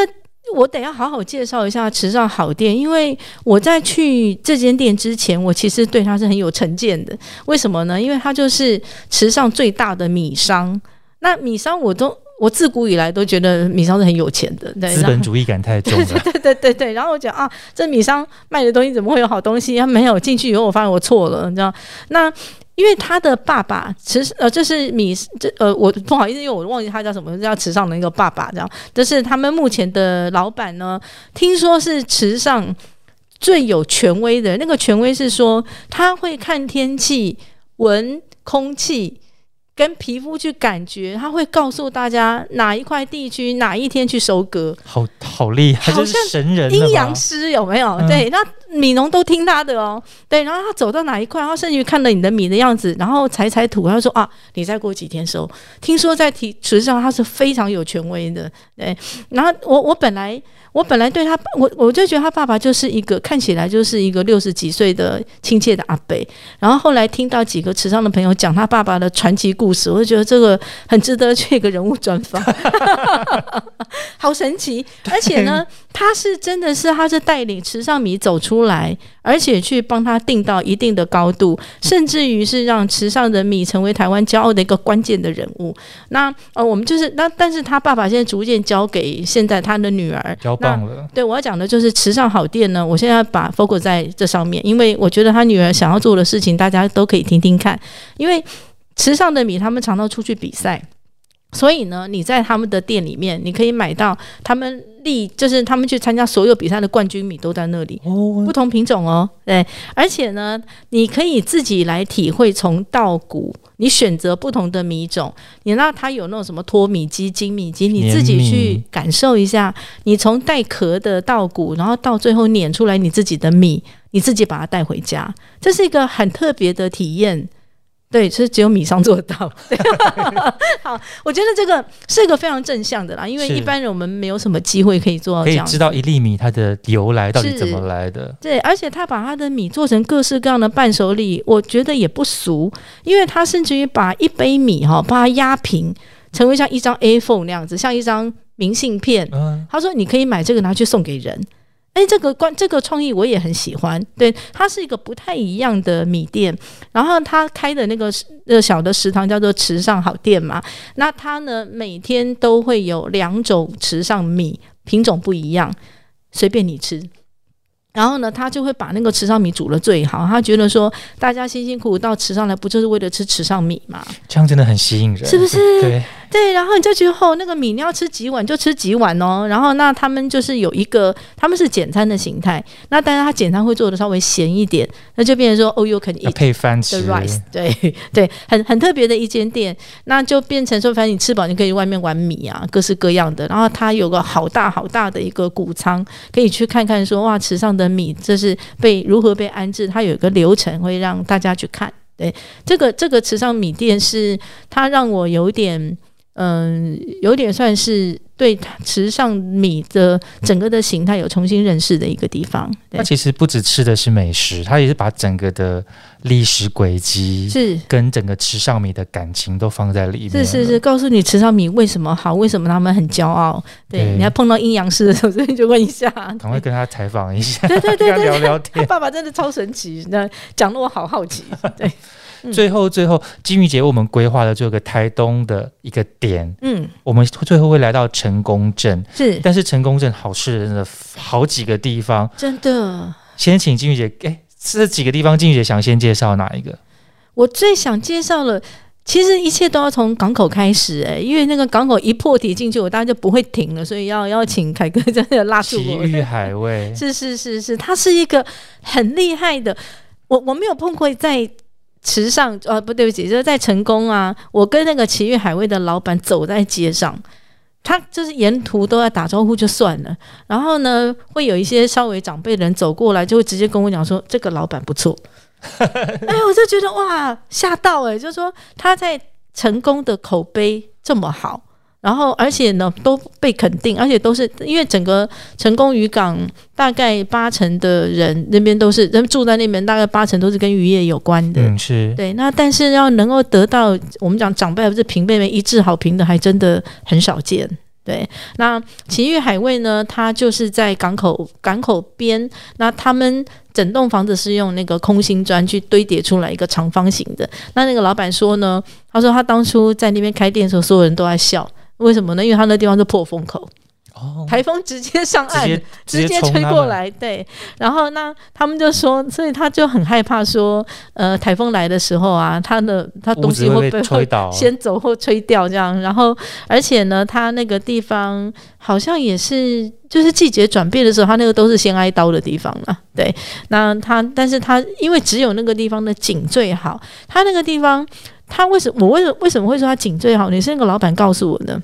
我得要好好介绍一下池上好店，因为我在去这间店之前，我其实对它是很有成见的。为什么呢？因为它就是池上最大的米商。那米商，我都我自古以来都觉得米商是很有钱的。对，资本主义感太重了。*laughs* 对对对对。然后我讲啊，这米商卖的东西怎么会有好东西？他没有进去以后，我发现我错了，你知道？那。因为他的爸爸池呃，这是米这呃，我不好意思，因为我忘记他叫什么，叫池上的一个爸爸这样。这是他们目前的老板呢，听说是池上最有权威的那个权威是说，他会看天气、闻空气。跟皮肤去感觉，他会告诉大家哪一块地区哪一天去收割，好好厉害，好像神人阴阳师有没有？对，那米农都听他的哦。对，然后他走到哪一块，他甚至看了你的米的样子，然后踩踩土，他说啊，你再过几天收。听说在体实际上他是非常有权威的。对，然后我我本来。我本来对他，我我就觉得他爸爸就是一个看起来就是一个六十几岁的亲切的阿伯。然后后来听到几个池上的朋友讲他爸爸的传奇故事，我就觉得这个很值得去一个人物专访，*laughs* 好神奇。而且呢，他是真的是他是带领池上米走出来，而且去帮他定到一定的高度，甚至于是让池上的米成为台湾骄傲的一个关键的人物。那呃，我们就是那，但是他爸爸现在逐渐交给现在他的女儿。棒了，对我要讲的就是池上好店呢。我现在把 focus 在这上面，因为我觉得他女儿想要做的事情，大家都可以听听看。因为池上的米，他们常常出去比赛，所以呢，你在他们的店里面，你可以买到他们历，就是他们去参加所有比赛的冠军米都在那里，不同品种哦。对，而且呢，你可以自己来体会从稻谷。你选择不同的米种，你那它有那种什么脱米机、精米机，你自己去感受一下。你从带壳的稻谷，然后到最后碾出来你自己的米，你自己把它带回家，这是一个很特别的体验。对，是只有米商做得到。*laughs* 好，我觉得这个是一个非常正向的啦，因为一般人我们没有什么机会可以做到这样。可以知道一粒米它的由来到底怎么来的。对，而且他把他的米做成各式各样的伴手礼，我觉得也不俗，因为他甚至于把一杯米哈把它压平，成为像一张 A4 那样子，像一张明信片。嗯，他说你可以买这个拿去送给人。哎，这个关这个创意我也很喜欢。对，它是一个不太一样的米店，然后他开的那个呃小的食堂叫做池上好店嘛。那他呢每天都会有两种池上米，品种不一样，随便你吃。然后呢，他就会把那个池上米煮的最好。他觉得说，大家辛辛苦苦到池上来，不就是为了吃池上米吗？这样真的很吸引人，是不是？对对。然后你就觉得，哦，那个米你要吃几碗就吃几碗哦。然后那他们就是有一个，他们是简餐的形态。那但是他简餐会做的稍微咸一点，那就变成说，哦，you can eat 配饭吃。对对，很很特别的一间店。那就变成说，反正你吃饱，你可以外面玩米啊，各式各样的。然后它有个好大好大的一个谷仓，可以去看看说，哇，池上。的米，这是被如何被安置？它有一个流程，会让大家去看。对，这个这个池上米店是它让我有点，嗯，有点算是对池上米的整个的形态有重新认识的一个地方。它其实不只吃的是美食，它也是把整个的。历史轨迹是跟整个池上米的感情都放在里面。是是是，告诉你池上米为什么好，为什么他们很骄傲。对，你还碰到阴阳师的时候，所以就问一下，赶快跟他采访一下，对对对对，聊聊天。*laughs* 他爸爸真的超神奇，那讲的我好好奇。对，最后最后金玉姐为我们规划的这个台东的一个点，嗯，我们最后会来到成功镇，是，但是成功镇好吃人的好几个地方，真的。先请金玉姐，哎，这几个地方金玉姐想先介绍哪一个？我最想介绍了。其实一切都要从港口开始，哎，因为那个港口一破题进去，我当然就不会停了，所以要邀请凯哥真的拉住我。奇遇海味是是是是，他是一个很厉害的，我我没有碰过在池上，呃，不对不起，就是在成功啊，我跟那个奇遇海味的老板走在街上，他就是沿途都在打招呼就算了，然后呢，会有一些稍微长辈人走过来，就会直接跟我讲说，这个老板不错。*laughs* 哎，我就觉得哇，吓到哎！就是说他在成功的口碑这么好，然后而且呢都被肯定，而且都是因为整个成功渔港大概八成的人那边都是人住在那边，大概八成都是跟渔业有关的。嗯，是对。那但是要能够得到我们讲长辈不是平辈们一致好评的，还真的很少见。对，那奇遇海味呢？它就是在港口港口边，那他们整栋房子是用那个空心砖去堆叠出来一个长方形的。那那个老板说呢，他说他当初在那边开店的时候，所有人都在笑，为什么呢？因为他那地方是破风口。台风直接上岸，直接吹过来，对。然后那他们就说，所以他就很害怕说，呃，台风来的时候啊，他的他东西会被吹倒，先走或吹掉这样。然后而且呢，他那个地方好像也是，就是季节转变的时候，他那个都是先挨刀的地方了。对，那他，但是他因为只有那个地方的景最好，他那个地方，他为什么我为什为什么会说他景最好？你是那个老板告诉我的。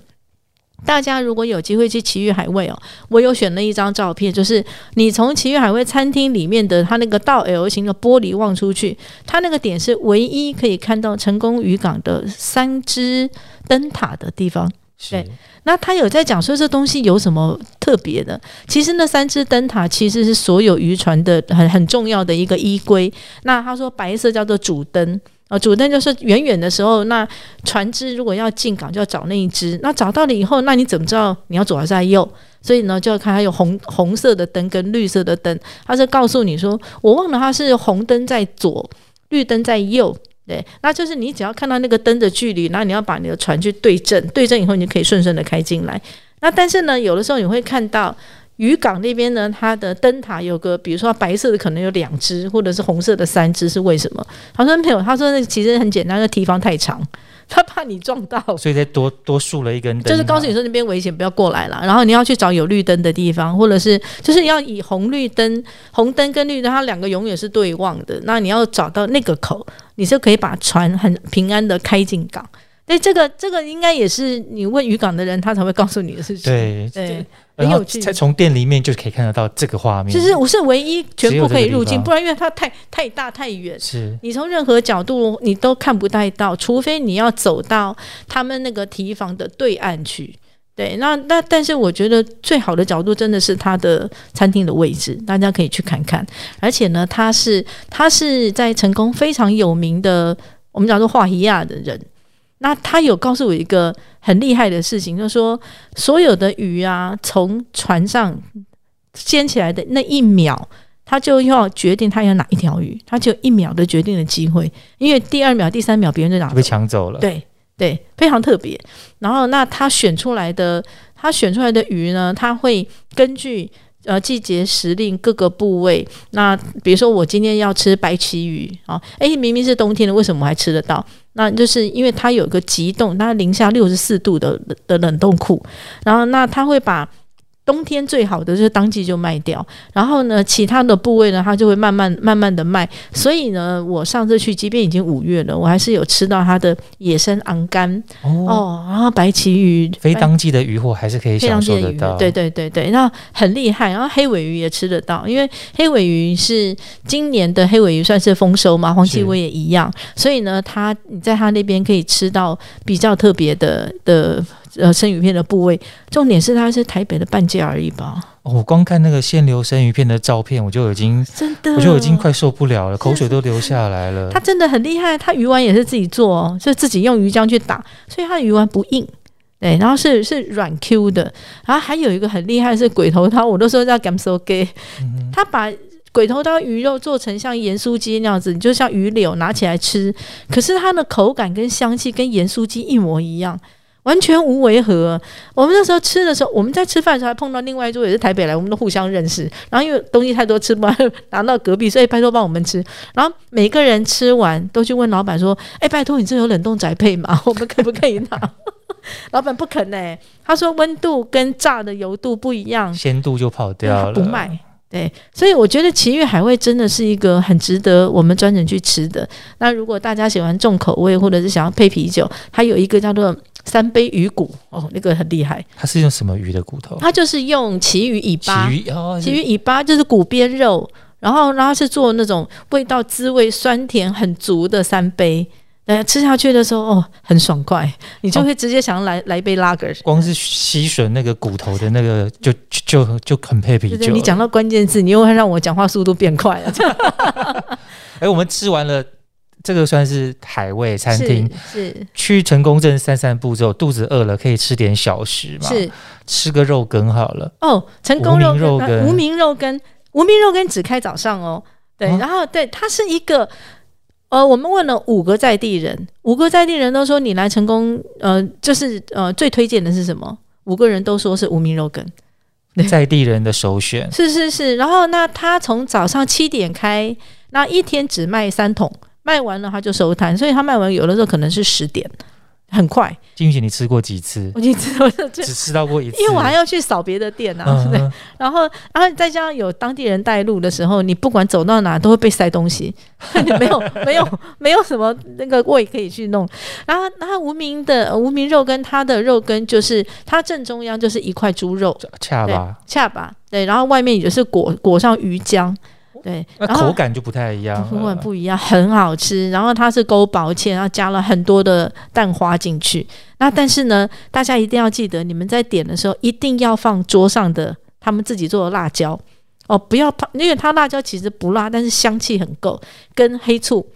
大家如果有机会去奇遇海味哦，我有选了一张照片，就是你从奇遇海味餐厅里面的它那个倒 L 型的玻璃望出去，它那个点是唯一可以看到成功渔港的三只灯塔的地方。对，那他有在讲说这东西有什么特别的？其实那三只灯塔其实是所有渔船的很很重要的一个依归。那他说白色叫做主灯。啊，主灯就是远远的时候，那船只如果要进港，就要找那一只。那找到了以后，那你怎么知道你要左还是在右？所以呢，就要看它有红红色的灯跟绿色的灯。它是告诉你说，我忘了它是红灯在左，绿灯在右。对，那就是你只要看到那个灯的距离，然后你要把你的船去对正，对正以后，你就可以顺顺的开进来。那但是呢，有的时候你会看到。渔港那边呢，它的灯塔有个，比如说白色的可能有两只，或者是红色的三只，是为什么？他说没有，他说那其实很简单，那堤防太长，他怕你撞到，所以再多多竖了一根灯，就是告诉你说那边危险，不要过来了。然后你要去找有绿灯的地方，或者是就是要以红绿灯、红灯跟绿灯，它两个永远是对望的。那你要找到那个口，你就可以把船很平安的开进港。对，这个这个应该也是你问渔港的人，他才会告诉你的事情。对对。很有趣，才从店里面就可以看得到这个画面。其实我是唯一全部可以入境，不然因为它太太大太远，是你从任何角度你都看不太到，除非你要走到他们那个提防的对岸去。对，那那但是我觉得最好的角度真的是它的餐厅的位置，大家可以去看看。而且呢，他是他是在成功非常有名的，我们讲说华西亚的人。那他有告诉我一个很厉害的事情，就是说所有的鱼啊，从船上掀起来的那一秒，他就要决定他要哪一条鱼，他就一秒的决定的机会，因为第二秒、第三秒别人就拿被抢走了。对对，非常特别。然后那他选出来的，他选出来的鱼呢，他会根据。呃，季节时令各个部位，那比如说我今天要吃白鳍鱼啊，诶，明明是冬天的，为什么我还吃得到？那就是因为它有个急冻，它零下六十四度的的冷冻库，然后那它会把。冬天最好的就是当季就卖掉，然后呢，其他的部位呢，它就会慢慢慢慢的卖。所以呢，我上次去，即便已经五月了，我还是有吃到它的野生昂肝哦，然后白鳍鱼，非当季的鱼货还是可以享受得到。对对对对，那很厉害。然后黑尾鱼也吃得到，因为黑尾鱼是今年的黑尾鱼算是丰收嘛，黄鳍尾也一样。所以呢，它你在它那边可以吃到比较特别的的。呃，生鱼片的部位，重点是它是台北的半价而已吧。我光看那个现流生鱼片的照片，我就已经真的，我就已经快受不了了，口水都流下来了。它真的很厉害，它鱼丸也是自己做，哦，就自己用鱼浆去打，所以它的鱼丸不硬，对，然后是是软 Q 的。然后还有一个很厉害是鬼头刀，我都说叫 Gamso Gay，他把鬼头刀鱼肉做成像盐酥鸡那样子，你就像鱼柳拿起来吃，可是它的口感跟香气跟盐酥鸡一模一样。完全无违和。我们那时候吃的时候，我们在吃饭的时候还碰到另外一桌也是台北来，我们都互相认识。然后因为东西太多吃不完，拿到隔壁，所以拜托帮我们吃。然后每个人吃完都去问老板说：“哎，拜托你这有冷冻宅配吗？*laughs* 我们可不可以拿？” *laughs* 老板不肯呢，他说温度跟炸的油度不一样，鲜度就跑掉了，不卖。对，所以我觉得奇遇海味真的是一个很值得我们专程去吃的。那如果大家喜欢重口味，或者是想要配啤酒，它有一个叫做。三杯鱼骨哦，那个很厉害。它是用什么鱼的骨头？它就是用旗鱼尾巴。旗鱼哦，旗鱼尾巴就是骨边肉，然后然后是做那种味道滋味酸甜很足的三杯。呃，吃下去的时候哦，很爽快，你就会直接想要来来一杯拉格。光是吸吮那个骨头的那个，就就就很配啤酒。你讲到关键字，你又会让我讲话速度变快了。*laughs* 哎，我们吃完了。这个算是海味餐厅，是去成功镇散散步之后，肚子饿了可以吃点小食嘛？是吃个肉羹好了。哦，成功肉肉羹，无名肉羹，无名肉羹只开早上哦。对，然后对，它是一个，呃，我们问了五个在地人，五个在地人都说你来成功，呃，就是呃最推荐的是什么？五个人都说是无名肉羹，在地人的首选。是是是，然后那他从早上七点开，那一天只卖三桶。卖完了他就收摊，所以他卖完有的时候可能是十点，很快。金玉姐，你吃过几次？我几次我就只吃到过一次，因为我还要去扫别的店啊。对，然后然后再加上有当地人带路的时候，你不管走到哪都会被塞东西，你 *laughs* 没有没有没有什么那个胃可以去弄。然后然后无名的无名肉跟它的肉根就是它正中央就是一块猪肉，恰吧恰吧，对，然后外面也就是裹裹上鱼浆。对，那口感就不太一样，口感不一样，很好吃。然后它是勾薄芡，然后加了很多的蛋花进去。那但是呢，大家一定要记得，你们在点的时候一定要放桌上的他们自己做的辣椒哦，不要怕，因为它辣椒其实不辣，但是香气很够，跟黑醋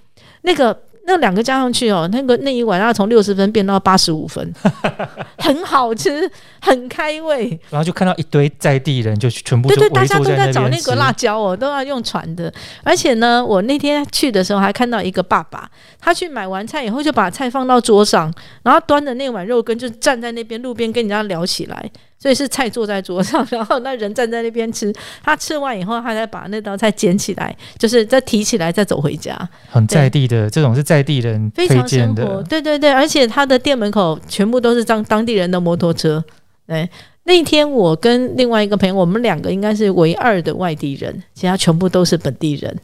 那个。那两个加上去哦，那个那一碗要从六十分变到八十五分，*laughs* 很好吃，很开胃。然后就看到一堆在地人，就全部对对，大家都在找那个辣椒哦，都要用传的。而且呢，我那天去的时候还看到一个爸爸，他去买完菜以后就把菜放到桌上，然后端着那碗肉羹就站在那边路边跟人家聊起来。所以是菜坐在桌上，*laughs* 然后那人站在那边吃。他吃完以后，他再把那道菜捡起来，就是再提起来，再走回家。很在地的，这种是在地人非常生活。对对对，而且他的店门口全部都是当当地人的摩托车。对，那天我跟另外一个朋友，我们两个应该是唯二的外地人，其他全部都是本地人。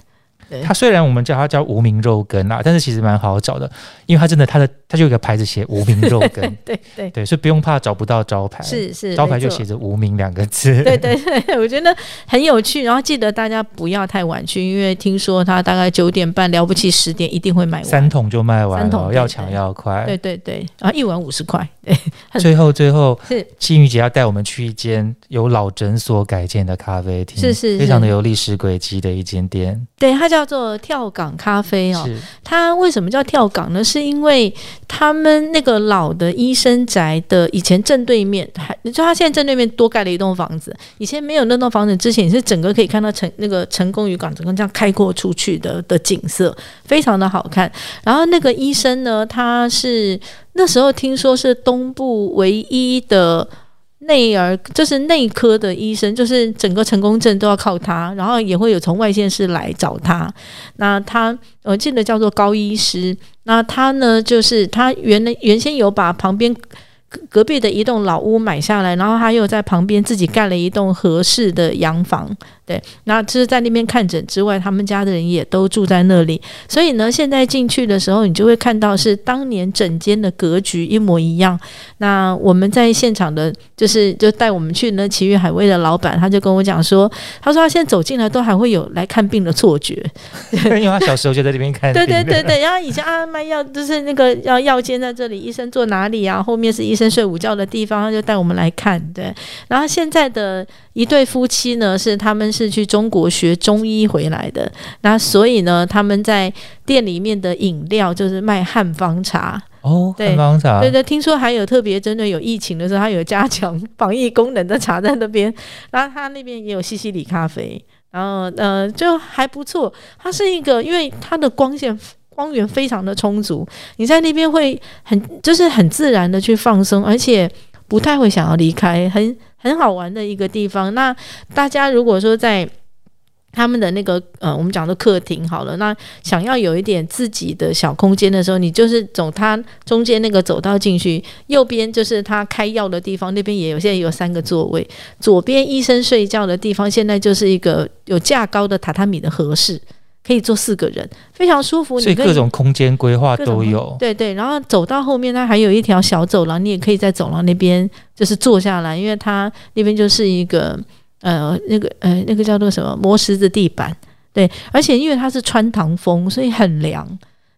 它虽然我们叫它叫无名肉羹啊，但是其实蛮好找的，因为它真的它的它就有个牌子写无名肉羹，*laughs* 对对。对，所以不用怕找不到招牌，是是招牌就写着无名两个字，对对对，*laughs* 我觉得很有趣。然后记得大家不要太晚去，因为听说它大概九点半了不起十点一定会卖完，三桶就卖完，三桶要抢要快，对对对，然后一碗五十块，*laughs* 对。最后最后是。金玉姐要带我们去一间由老诊所改建的咖啡厅，是是，非常的有历史轨迹的一间店，对，它叫做跳。港咖啡哦，它为什么叫跳港呢？是因为他们那个老的医生宅的以前正对面，还你知道他现在正对面多盖了一栋房子。以前没有那栋房子之前，是整个可以看到成那个成功与港整个这样开阔出去的的景色，非常的好看。然后那个医生呢，他是那时候听说是东部唯一的。内儿就是内科的医生，就是整个成功症都要靠他，然后也会有从外县市来找他。那他我记得叫做高医师，那他呢就是他原来原先有把旁边。隔壁的一栋老屋买下来，然后他又在旁边自己盖了一栋合适的洋房，对，那就是在那边看诊之外，他们家的人也都住在那里。所以呢，现在进去的时候，你就会看到是当年整间的格局一模一样。那我们在现场的，就是就带我们去那奇遇海味的老板，他就跟我讲说，他说他现在走进来都还会有来看病的错觉，*laughs* 因为他小时候就在这边看。对对对对，然后以前啊卖药就是那个要药间在这里，医生坐哪里啊？后面是医。生睡午觉的地方，他就带我们来看，对。然后现在的一对夫妻呢，是他们是去中国学中医回来的，那所以呢，他们在店里面的饮料就是卖汉方茶哦，汉方茶，对对，听说还有特别针对有疫情的时候，他有加强防疫功能的茶在那边。然后他那边也有西西里咖啡，然后呃就还不错。它是一个，因为它的光线光源非常的充足，你在那边会很就是很自然的去放松，而且不太会想要离开，很很好玩的一个地方。那大家如果说在他们的那个呃，我们讲的客厅好了，那想要有一点自己的小空间的时候，你就是走它中间那个走道进去，右边就是他开药的地方，那边也有，现在有三个座位。左边医生睡觉的地方，现在就是一个有架高的榻榻米的合适，可以坐四个人，非常舒服。所以各种空间规划都有。对对，然后走到后面，它还有一条小走廊，你也可以在走廊那边就是坐下来，因为它那边就是一个。呃，那个呃，那个叫做什么磨石子地板，对，而且因为它是穿堂风，所以很凉，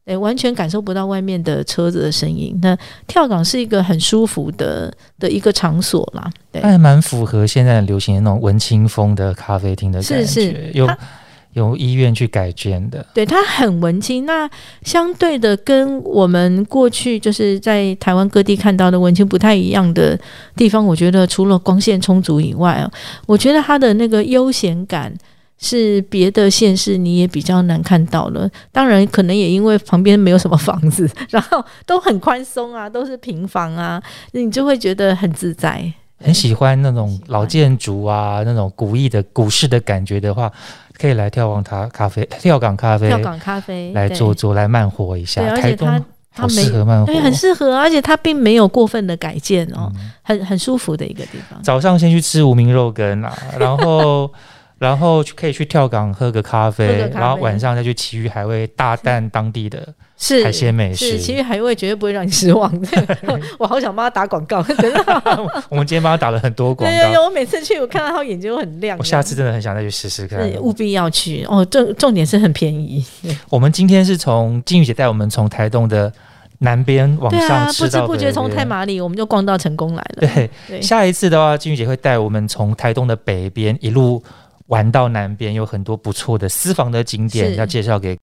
对，完全感受不到外面的车子的声音。那跳港是一个很舒服的的一个场所啦，对，还蛮符合现在流行的那种文青风的咖啡厅的感觉，有。由医院去改建的，对它很文青。那相对的，跟我们过去就是在台湾各地看到的文青不太一样的地方，我觉得除了光线充足以外啊，我觉得它的那个悠闲感是别的县市你也比较难看到了。当然，可能也因为旁边没有什么房子，然后都很宽松啊，都是平房啊，你就会觉得很自在。很喜欢那种老建筑啊，那种古意的古式的感觉的话。可以来眺望它咖啡，*laughs* 跳港咖啡，跳港咖啡来坐坐，来慢活一下。台东好适合慢活，对，很适合，而且它并没有过分的改建哦，很很舒服的一个地方。早上先去吃无名肉羹啊，*laughs* 然后。然后可以去跳港喝个咖啡，然后晚上再去奇遇海味大啖当地的海鲜美食。其实海味绝对不会让你失望。*laughs* *laughs* 我好想帮他打广告，真的。我们今天帮他打了很多广告。有有，我每次去，我看到他眼睛都很亮。我下次真的很想再去试试看。务必要去哦！重重点是很便宜。我们今天是从金玉姐带我们从台东的南边往上，不知不觉从太麻里我们就逛到成功来了。对，下一次的话，金玉姐会带我们从台东的北边一路。玩到南边有很多不错的私房的景点要介绍给。